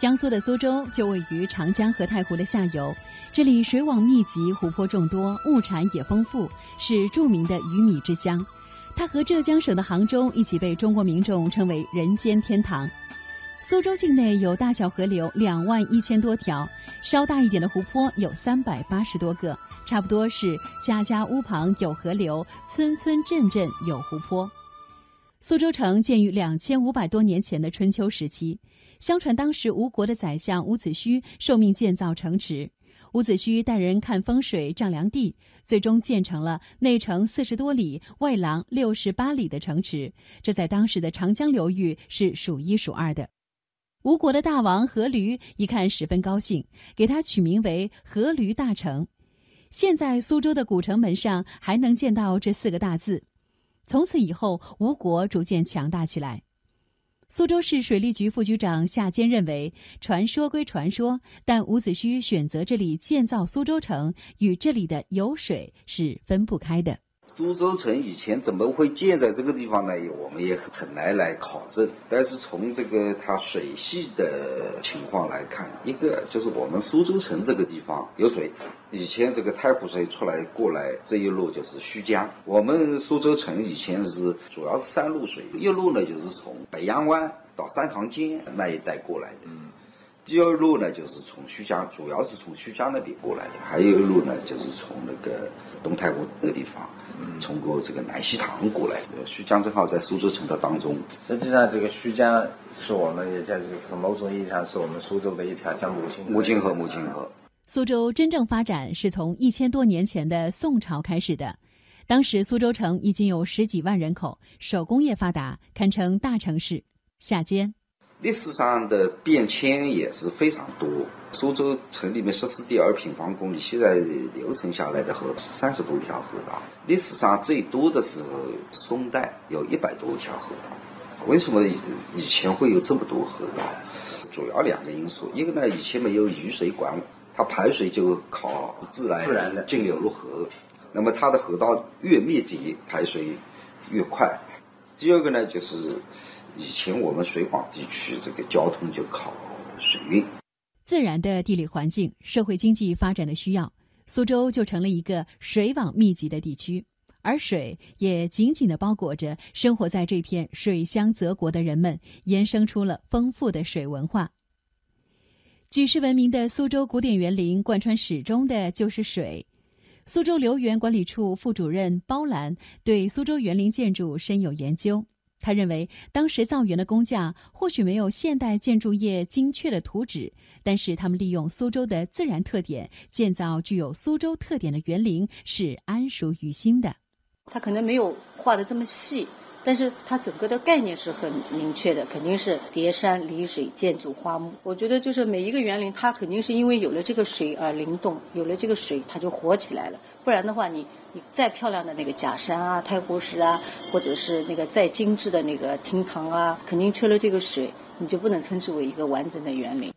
江苏的苏州就位于长江和太湖的下游，这里水网密集，湖泊众多，物产也丰富，是著名的鱼米之乡。它和浙江省的杭州一起被中国民众称为“人间天堂”。苏州境内有大小河流两万一千多条，稍大一点的湖泊有三百八十多个，差不多是家家屋旁有河流，村村镇镇有湖泊。苏州城建于两千五百多年前的春秋时期，相传当时吴国的宰相伍子胥受命建造城池。伍子胥带人看风水、丈量地，最终建成了内城四十多里、外廊六十八里的城池。这在当时的长江流域是数一数二的。吴国的大王阖闾一看十分高兴，给他取名为阖闾大城。现在苏州的古城门上还能见到这四个大字。从此以后，吴国逐渐强大起来。苏州市水利局副局长夏坚认为，传说归传说，但伍子胥选择这里建造苏州城，与这里的有水是分不开的。苏州城以前怎么会建在这个地方呢？我们也很难来考证。但是从这个它水系的情况来看，一个就是我们苏州城这个地方有水，以前这个太湖水出来过来这一路就是胥江。我们苏州城以前是主要是三路水，一路呢就是从北洋湾到三塘尖那一带过来的，嗯，第二路呢就是从胥江，主要是从胥江那边过来的，还有一路呢就是从那个东太湖那个地方。从过这个南溪塘过来，胥江正好在苏州城的当中。实际上，这个胥江是我们也在从某种意义上是我们苏州的一条像母亲母亲河。母亲河。苏州真正发展是从一千多年前的宋朝开始的，当时苏州城已经有十几万人口，手工业发达，堪称大城市。下间。历史上的变迁也是非常多。苏州城里面十四点二平方公里，现在留存下来的河三十多条河道。历史上最多的时候，宋代有一百多条河道。为什么以前会有这么多河道？主要两个因素，一个呢，以前没有雨水管，它排水就靠自然自然的径流入河。那么它的河道越密集，排水越快。第二个呢，就是。以前我们水广地区这个交通就靠水运，自然的地理环境、社会经济发展的需要，苏州就成了一个水网密集的地区，而水也紧紧的包裹着生活在这片水乡泽国的人们，衍生出了丰富的水文化。举世闻名的苏州古典园林，贯穿始终的就是水。苏州留园管理处副主任包兰对苏州园林建筑深有研究。他认为，当时造园的工匠或许没有现代建筑业精确的图纸，但是他们利用苏州的自然特点建造具有苏州特点的园林是安熟于心的。他可能没有画的这么细，但是他整个的概念是很明确的，肯定是叠山离水建筑花木。我觉得就是每一个园林，它肯定是因为有了这个水而灵动，有了这个水它就活起来了，不然的话你。你再漂亮的那个假山啊、太湖石啊，或者是那个再精致的那个厅堂啊，肯定缺了这个水，你就不能称之为一个完整的园林。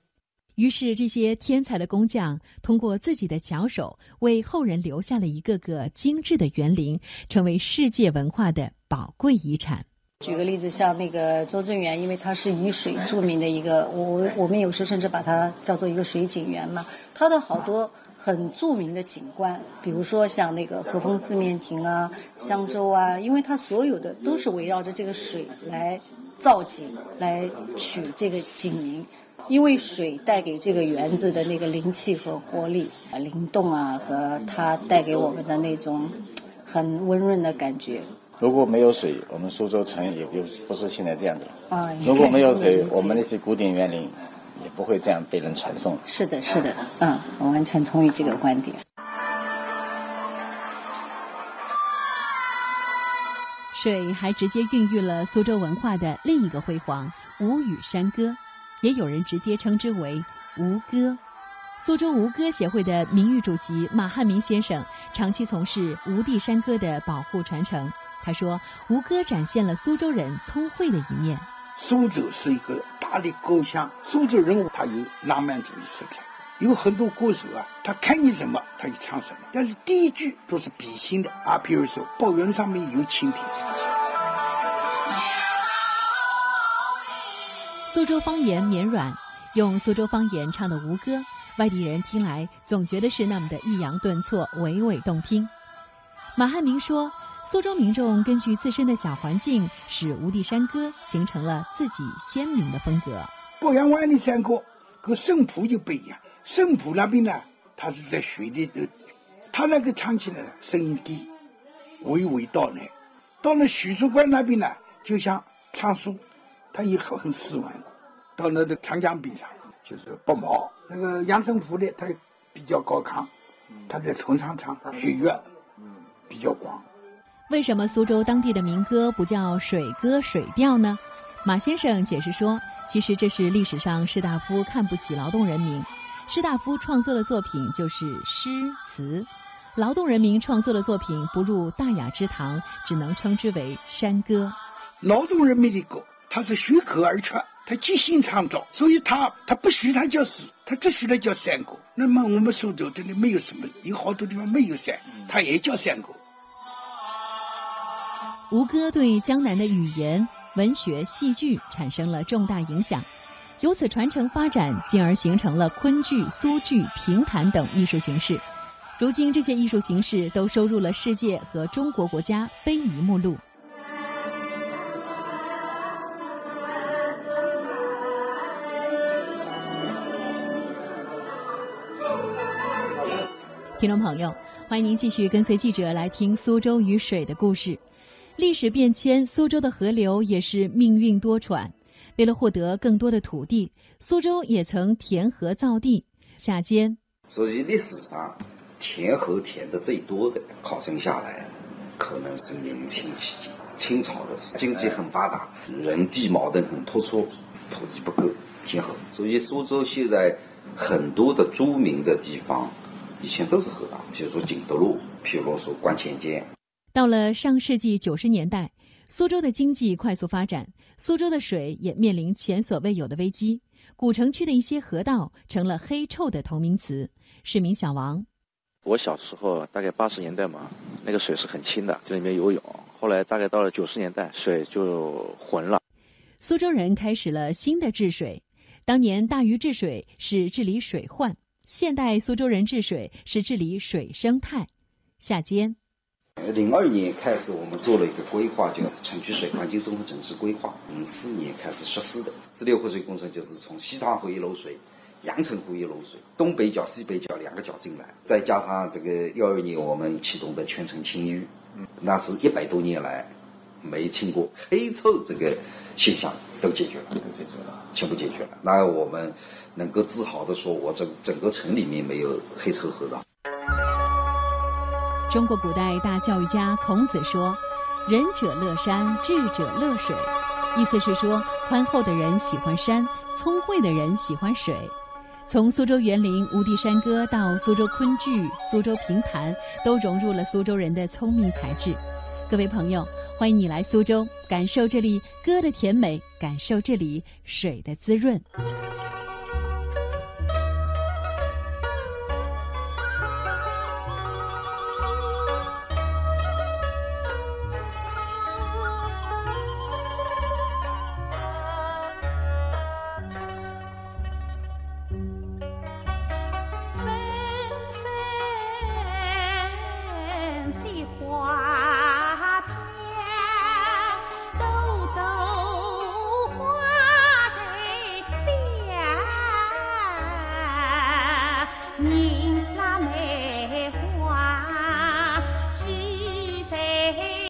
于是，这些天才的工匠通过自己的巧手，为后人留下了一个个精致的园林，成为世界文化的宝贵遗产。举个例子，像那个周正园，因为它是以水著名的一个，我我们有时甚至把它叫做一个水景园嘛，它的好多。很著名的景观，比如说像那个和风四面亭啊、香洲啊，因为它所有的都是围绕着这个水来造景、来取这个景名。因为水带给这个园子的那个灵气和活力、灵动啊，和它带给我们的那种很温润的感觉。如果没有水，我们苏州城也就不是现在这样子了。啊，如果没有水，我们那些古典园林。也不会这样被人传颂。是的，是的，嗯，我完全同意这个观点。水还直接孕育了苏州文化的另一个辉煌——吴语山歌，也有人直接称之为“吴歌”。苏州吴歌协会的名誉主席马汉民先生长期从事吴地山歌的保护传承。他说：“吴歌展现了苏州人聪慧的一面。”苏州是一个大的故乡，苏州人物他有浪漫主义色彩，有很多歌手啊，他看见什么他就唱什么，但是第一句都是比心的啊，比如说抱园上面有蜻蜓。苏州方言绵软，用苏州方言唱的吴歌，外地人听来总觉得是那么的抑扬顿挫、娓娓动听。马汉明说，苏州民众根据自身的小环境，使无地山歌形成了自己鲜明的风格。鄱阳湾的山歌跟圣浦就不一样，圣浦那边呢，它是在水里头，它那个唱起来声音低，娓娓道来；到了许厝关那边呢，就像唱书，它也很很斯文。到那个长江边上，就是不毛。那个阳澄湖的，它比较高亢，它在船上唱，学院比较广。为什么苏州当地的民歌不叫水歌水调呢？马先生解释说，其实这是历史上士大夫看不起劳动人民，士大夫创作的作品就是诗词，劳动人民创作的作品不入大雅之堂，只能称之为山歌。劳动人民的歌，它是随口而出。他即兴创造，所以他他不许他叫诗，他只许他叫山歌。那么我们苏州这里没有什么，有好多地方没有山，他也叫山歌。吴歌对江南的语言、文学、戏剧产生了重大影响，由此传承发展，进而形成了昆剧、苏剧、评弹等艺术形式。如今这些艺术形式都收入了世界和中国国家非遗目录。听众朋友，欢迎您继续跟随记者来听苏州与水的故事。历史变迁，苏州的河流也是命运多舛。为了获得更多的土地，苏州也曾填河造地。夏间，所以历史上填河填的最多的，考证下来，可能是明清期间，清朝的时候，经济很发达，人地矛盾很突出，土地不够填河。所以苏州现在很多的著名的地方。以前都是河道，比如说景德路，譬如说观前街。到了上世纪九十年代，苏州的经济快速发展，苏州的水也面临前所未有的危机。古城区的一些河道成了“黑臭”的同名词。市民小王，我小时候大概八十年代嘛，那个水是很清的，在里面游泳。后来大概到了九十年代，水就浑了。苏州人开始了新的治水。当年大禹治水是治理水患。现代苏州人治水是治理水生态。夏间，零二年开始，我们做了一个规划，叫城区水环境综合整治规划。零四年开始实施的支流活水工程，就是从西塘湖一漏水、阳澄湖一漏水，东北角、西北角两个角进来，再加上这个幺二年我们启动的全城清淤，那是一百多年来没清过黑臭这个现象都解决了，都解决了，全部解决了。那我们。能够自豪地说，我整整个城里面没有黑臭河道。中国古代大教育家孔子说：“仁者乐山，智者乐水。”意思是说，宽厚的人喜欢山，聪慧的人喜欢水。从苏州园林无地山歌到苏州昆剧、苏州评弹，都融入了苏州人的聪明才智。各位朋友，欢迎你来苏州，感受这里歌的甜美，感受这里水的滋润。花